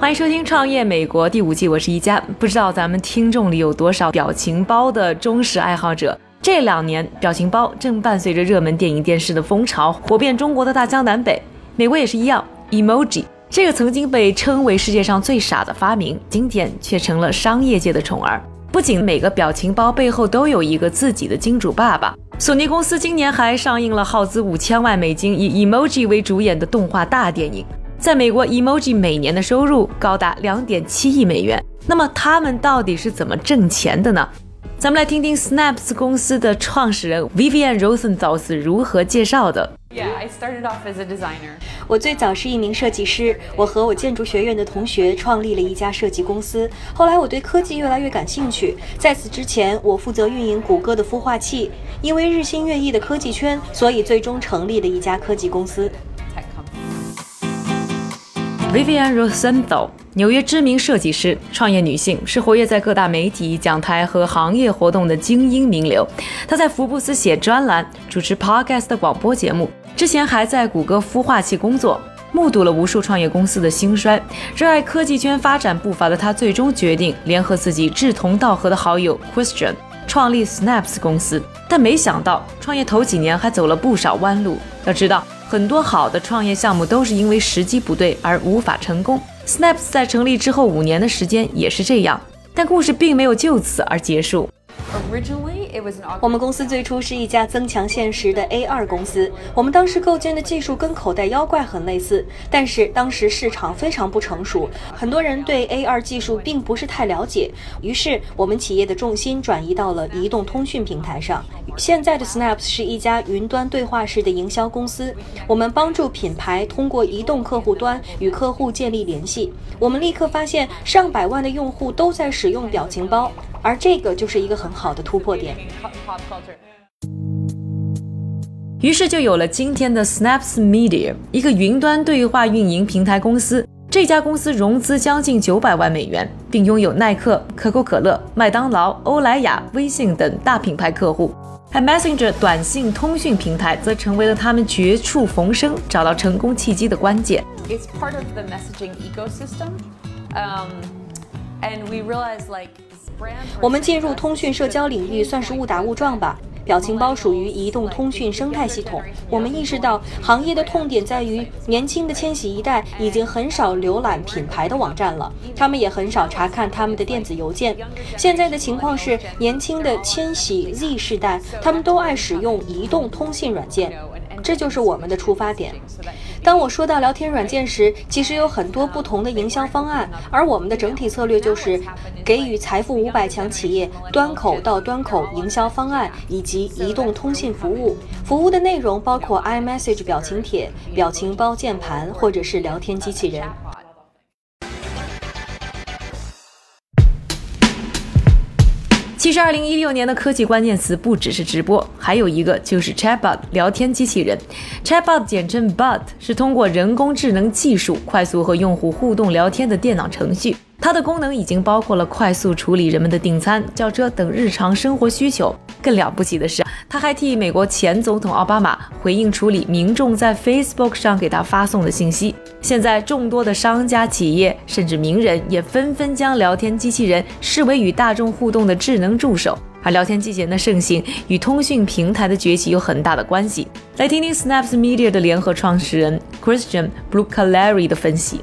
欢迎收听《创业美国》第五季，我是一佳。不知道咱们听众里有多少表情包的忠实爱好者？这两年，表情包正伴随着热门电影、电视的风潮，火遍中国的大江南北。美国也是一样，emoji 这个曾经被称为世界上最傻的发明，今天却成了商业界的宠儿。不仅每个表情包背后都有一个自己的金主爸爸，索尼公司今年还上映了耗资五千万美金、以 emoji 为主演的动画大电影。在美国，emoji 每年的收入高达两点七亿美元。那么他们到底是怎么挣钱的呢？咱们来听听 Snaps 公司的创始人 Vivian Rosenthal 是如何介绍的。Yeah, I started off as a designer. 我最早是一名设计师，我和我建筑学院的同学创立了一家设计公司。后来我对科技越来越感兴趣，在此之前，我负责运营谷歌的孵化器。因为日新月异的科技圈，所以最终成立了一家科技公司。Vivian Rosenthal，纽约知名设计师、创业女性，是活跃在各大媒体、讲台和行业活动的精英名流。她在福布斯写专栏，主持 Podcast 的广播节目，之前还在谷歌孵化器工作，目睹了无数创业公司的兴衰。热爱科技圈发展步伐的她，最终决定联合自己志同道合的好友 Christian，创立 Snaps 公司。但没想到，创业头几年还走了不少弯路。要知道。很多好的创业项目都是因为时机不对而无法成功。Snaps 在成立之后五年的时间也是这样，但故事并没有就此而结束。我们公司最初是一家增强现实的 AR 公司。我们当时构建的技术跟口袋妖怪很类似，但是当时市场非常不成熟，很多人对 AR 技术并不是太了解。于是我们企业的重心转移到了移动通讯平台上。现在的 Snaps 是一家云端对话式的营销公司。我们帮助品牌通过移动客户端与客户建立联系。我们立刻发现上百万的用户都在使用表情包。而这个就是一个很好的突破点，于是就有了今天的 Snaps Media，一个云端对话运营平台公司。这家公司融资将近九百万美元，并拥有耐克、可口可乐、麦当劳、欧莱雅、微信等大品牌客户。而 Messenger 短信通讯平台则成为了他们绝处逢生、找到成功契机的关键。It's part of the messaging ecosystem, um, and we realize like. 我们进入通讯社交领域算是误打误撞吧。表情包属于移动通讯生态系统。我们意识到行业的痛点在于，年轻的千禧一代已经很少浏览品牌的网站了，他们也很少查看他们的电子邮件。现在的情况是，年轻的千禧 Z 世代，他们都爱使用移动通信软件。这就是我们的出发点。当我说到聊天软件时，其实有很多不同的营销方案，而我们的整体策略就是给予财富五百强企业端口到端口营销方案以及移动通信服务。服务的内容包括 iMessage 表情帖、表情包键盘或者是聊天机器人。其实，二零一六年的科技关键词不只是直播，还有一个就是 Chatbot 聊天机器人。Chatbot 简称 Bot，是通过人工智能技术快速和用户互动聊天的电脑程序。它的功能已经包括了快速处理人们的订餐、叫车等日常生活需求。更了不起的是，它还替美国前总统奥巴马回应处理民众在 Facebook 上给他发送的信息。现在，众多的商家、企业甚至名人也纷纷将聊天机器人视为与大众互动的智能助手。而聊天机器人的盛行与通讯平台的崛起有很大的关系。来听听 Snaps Media 的联合创始人 Christian Brucalari 的分析。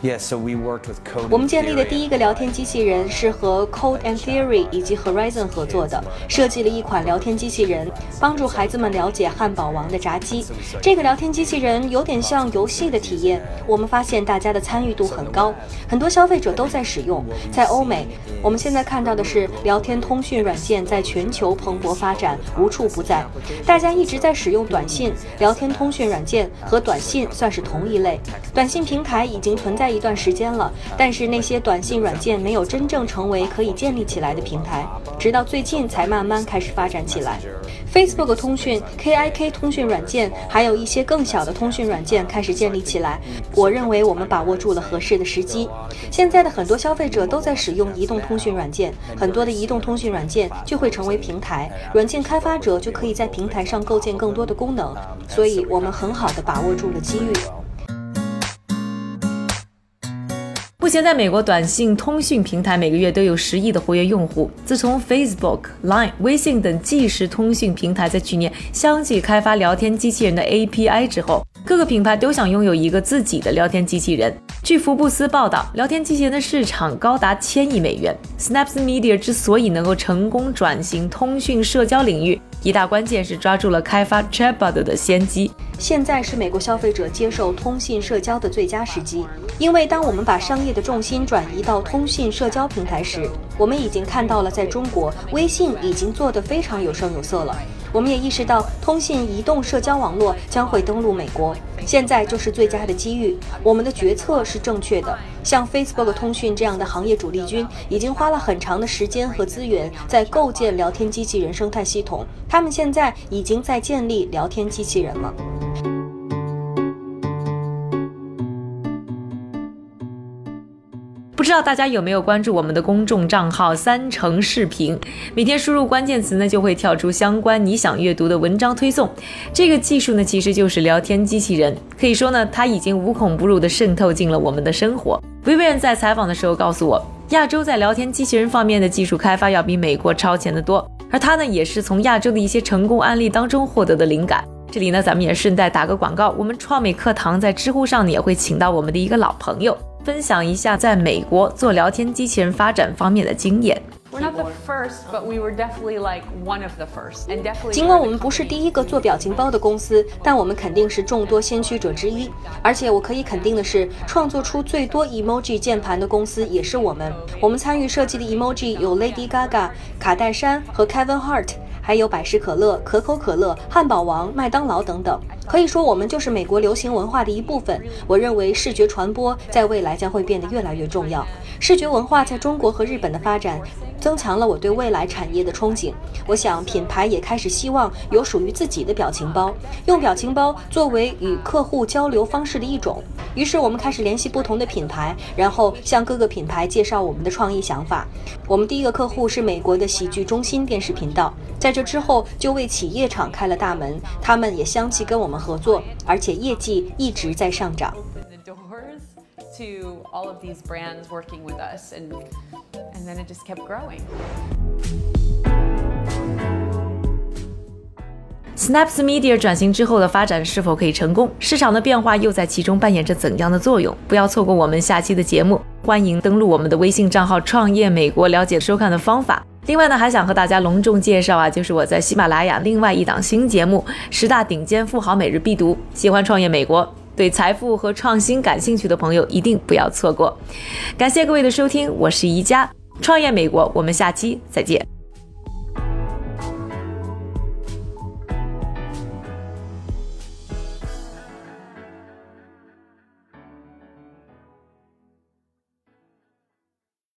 Yes, so we worked with Code. 我们建立的第一个聊天机器人是和 Code and Theory 以及 Horizon 合作的，设计了一款聊天机器人，帮助孩子们了解汉堡王的炸鸡。这个聊天机器人有点像游戏的体验，我们发现大家的参与度很高，很多消费者都在使用。在欧美，我们现在看到的是聊天通讯软件在全球蓬勃发展，无处不在。大家一直在使用短信，聊天通讯软件和短信算是同一类。短信平台已经存在一段时间了，但是那些短信软件没有真正成为可以建立起来的平台，直到最近才慢慢开始发展起来。Facebook 通讯、KIK 通讯软件，还有一些更小的通讯软件开始建立起来。我认为我们把握住了合适的时机。现在的很多消费者都在使用移动通讯软件，很多的移动通讯软件就会成为平台，软件开发者就可以在平台上构建更多的功能。所以，我们很好的把握住了机遇。目前，在美国，短信通讯平台每个月都有十亿的活跃用户。自从 Facebook、Line、微信等即时通讯平台在去年相继开发聊天机器人的 API 之后，各个品牌都想拥有一个自己的聊天机器人。据福布斯报道，聊天机器人的市场高达千亿美元。Snaps Media 之所以能够成功转型通讯社交领域，一大关键是抓住了开发 Chatbot 的先机。现在是美国消费者接受通信社交的最佳时机，因为当我们把商业的重心转移到通信社交平台时，我们已经看到了在中国，微信已经做得非常有声有色了。我们也意识到，通信移动社交网络将会登陆美国，现在就是最佳的机遇。我们的决策是正确的。像 Facebook 通讯这样的行业主力军，已经花了很长的时间和资源在构建聊天机器人生态系统，他们现在已经在建立聊天机器人了。不知道大家有没有关注我们的公众账号“三成视频”？每天输入关键词呢，就会跳出相关你想阅读的文章推送。这个技术呢，其实就是聊天机器人。可以说呢，它已经无孔不入地渗透进了我们的生活。Vivian 在采访的时候告诉我，亚洲在聊天机器人方面的技术开发要比美国超前得多。而他呢，也是从亚洲的一些成功案例当中获得的灵感。这里呢，咱们也顺带打个广告，我们创美课堂在知乎上呢，也会请到我们的一个老朋友。分享一下在美国做聊天机器人发展方面的经验。尽管我们不是第一个做表情包的公司，但我们肯定是众多先驱者之一。而且我可以肯定的是，创作出最多 emoji 键盘的公司也是我们。我们参与设计的 emoji 有 Lady Gaga、卡戴珊和 Kevin Hart，还有百事可乐、可口可乐、汉堡王、麦当劳等等。可以说，我们就是美国流行文化的一部分。我认为，视觉传播在未来将会变得越来越重要。视觉文化在中国和日本的发展，增强了我对未来产业的憧憬。我想，品牌也开始希望有属于自己的表情包，用表情包作为与客户交流方式的一种。于是，我们开始联系不同的品牌，然后向各个品牌介绍我们的创意想法。我们第一个客户是美国的喜剧中心电视频道，在这之后就为企业敞开了大门，他们也相继跟我们合作，而且业绩一直在上涨。To all of these brands working with us, and and then it just kept growing. Snaps Media 转型之后的发展是否可以成功？市场的变化又在其中扮演着怎样的作用？不要错过我们下期的节目。欢迎登录我们的微信账号“创业美国”，了解收看的方法。另外呢，还想和大家隆重介绍啊，就是我在喜马拉雅另外一档新节目《十大顶尖富豪每日必读》，喜欢创业美国。对财富和创新感兴趣的朋友一定不要错过。感谢各位的收听，我是宜家，创业美国，我们下期再见。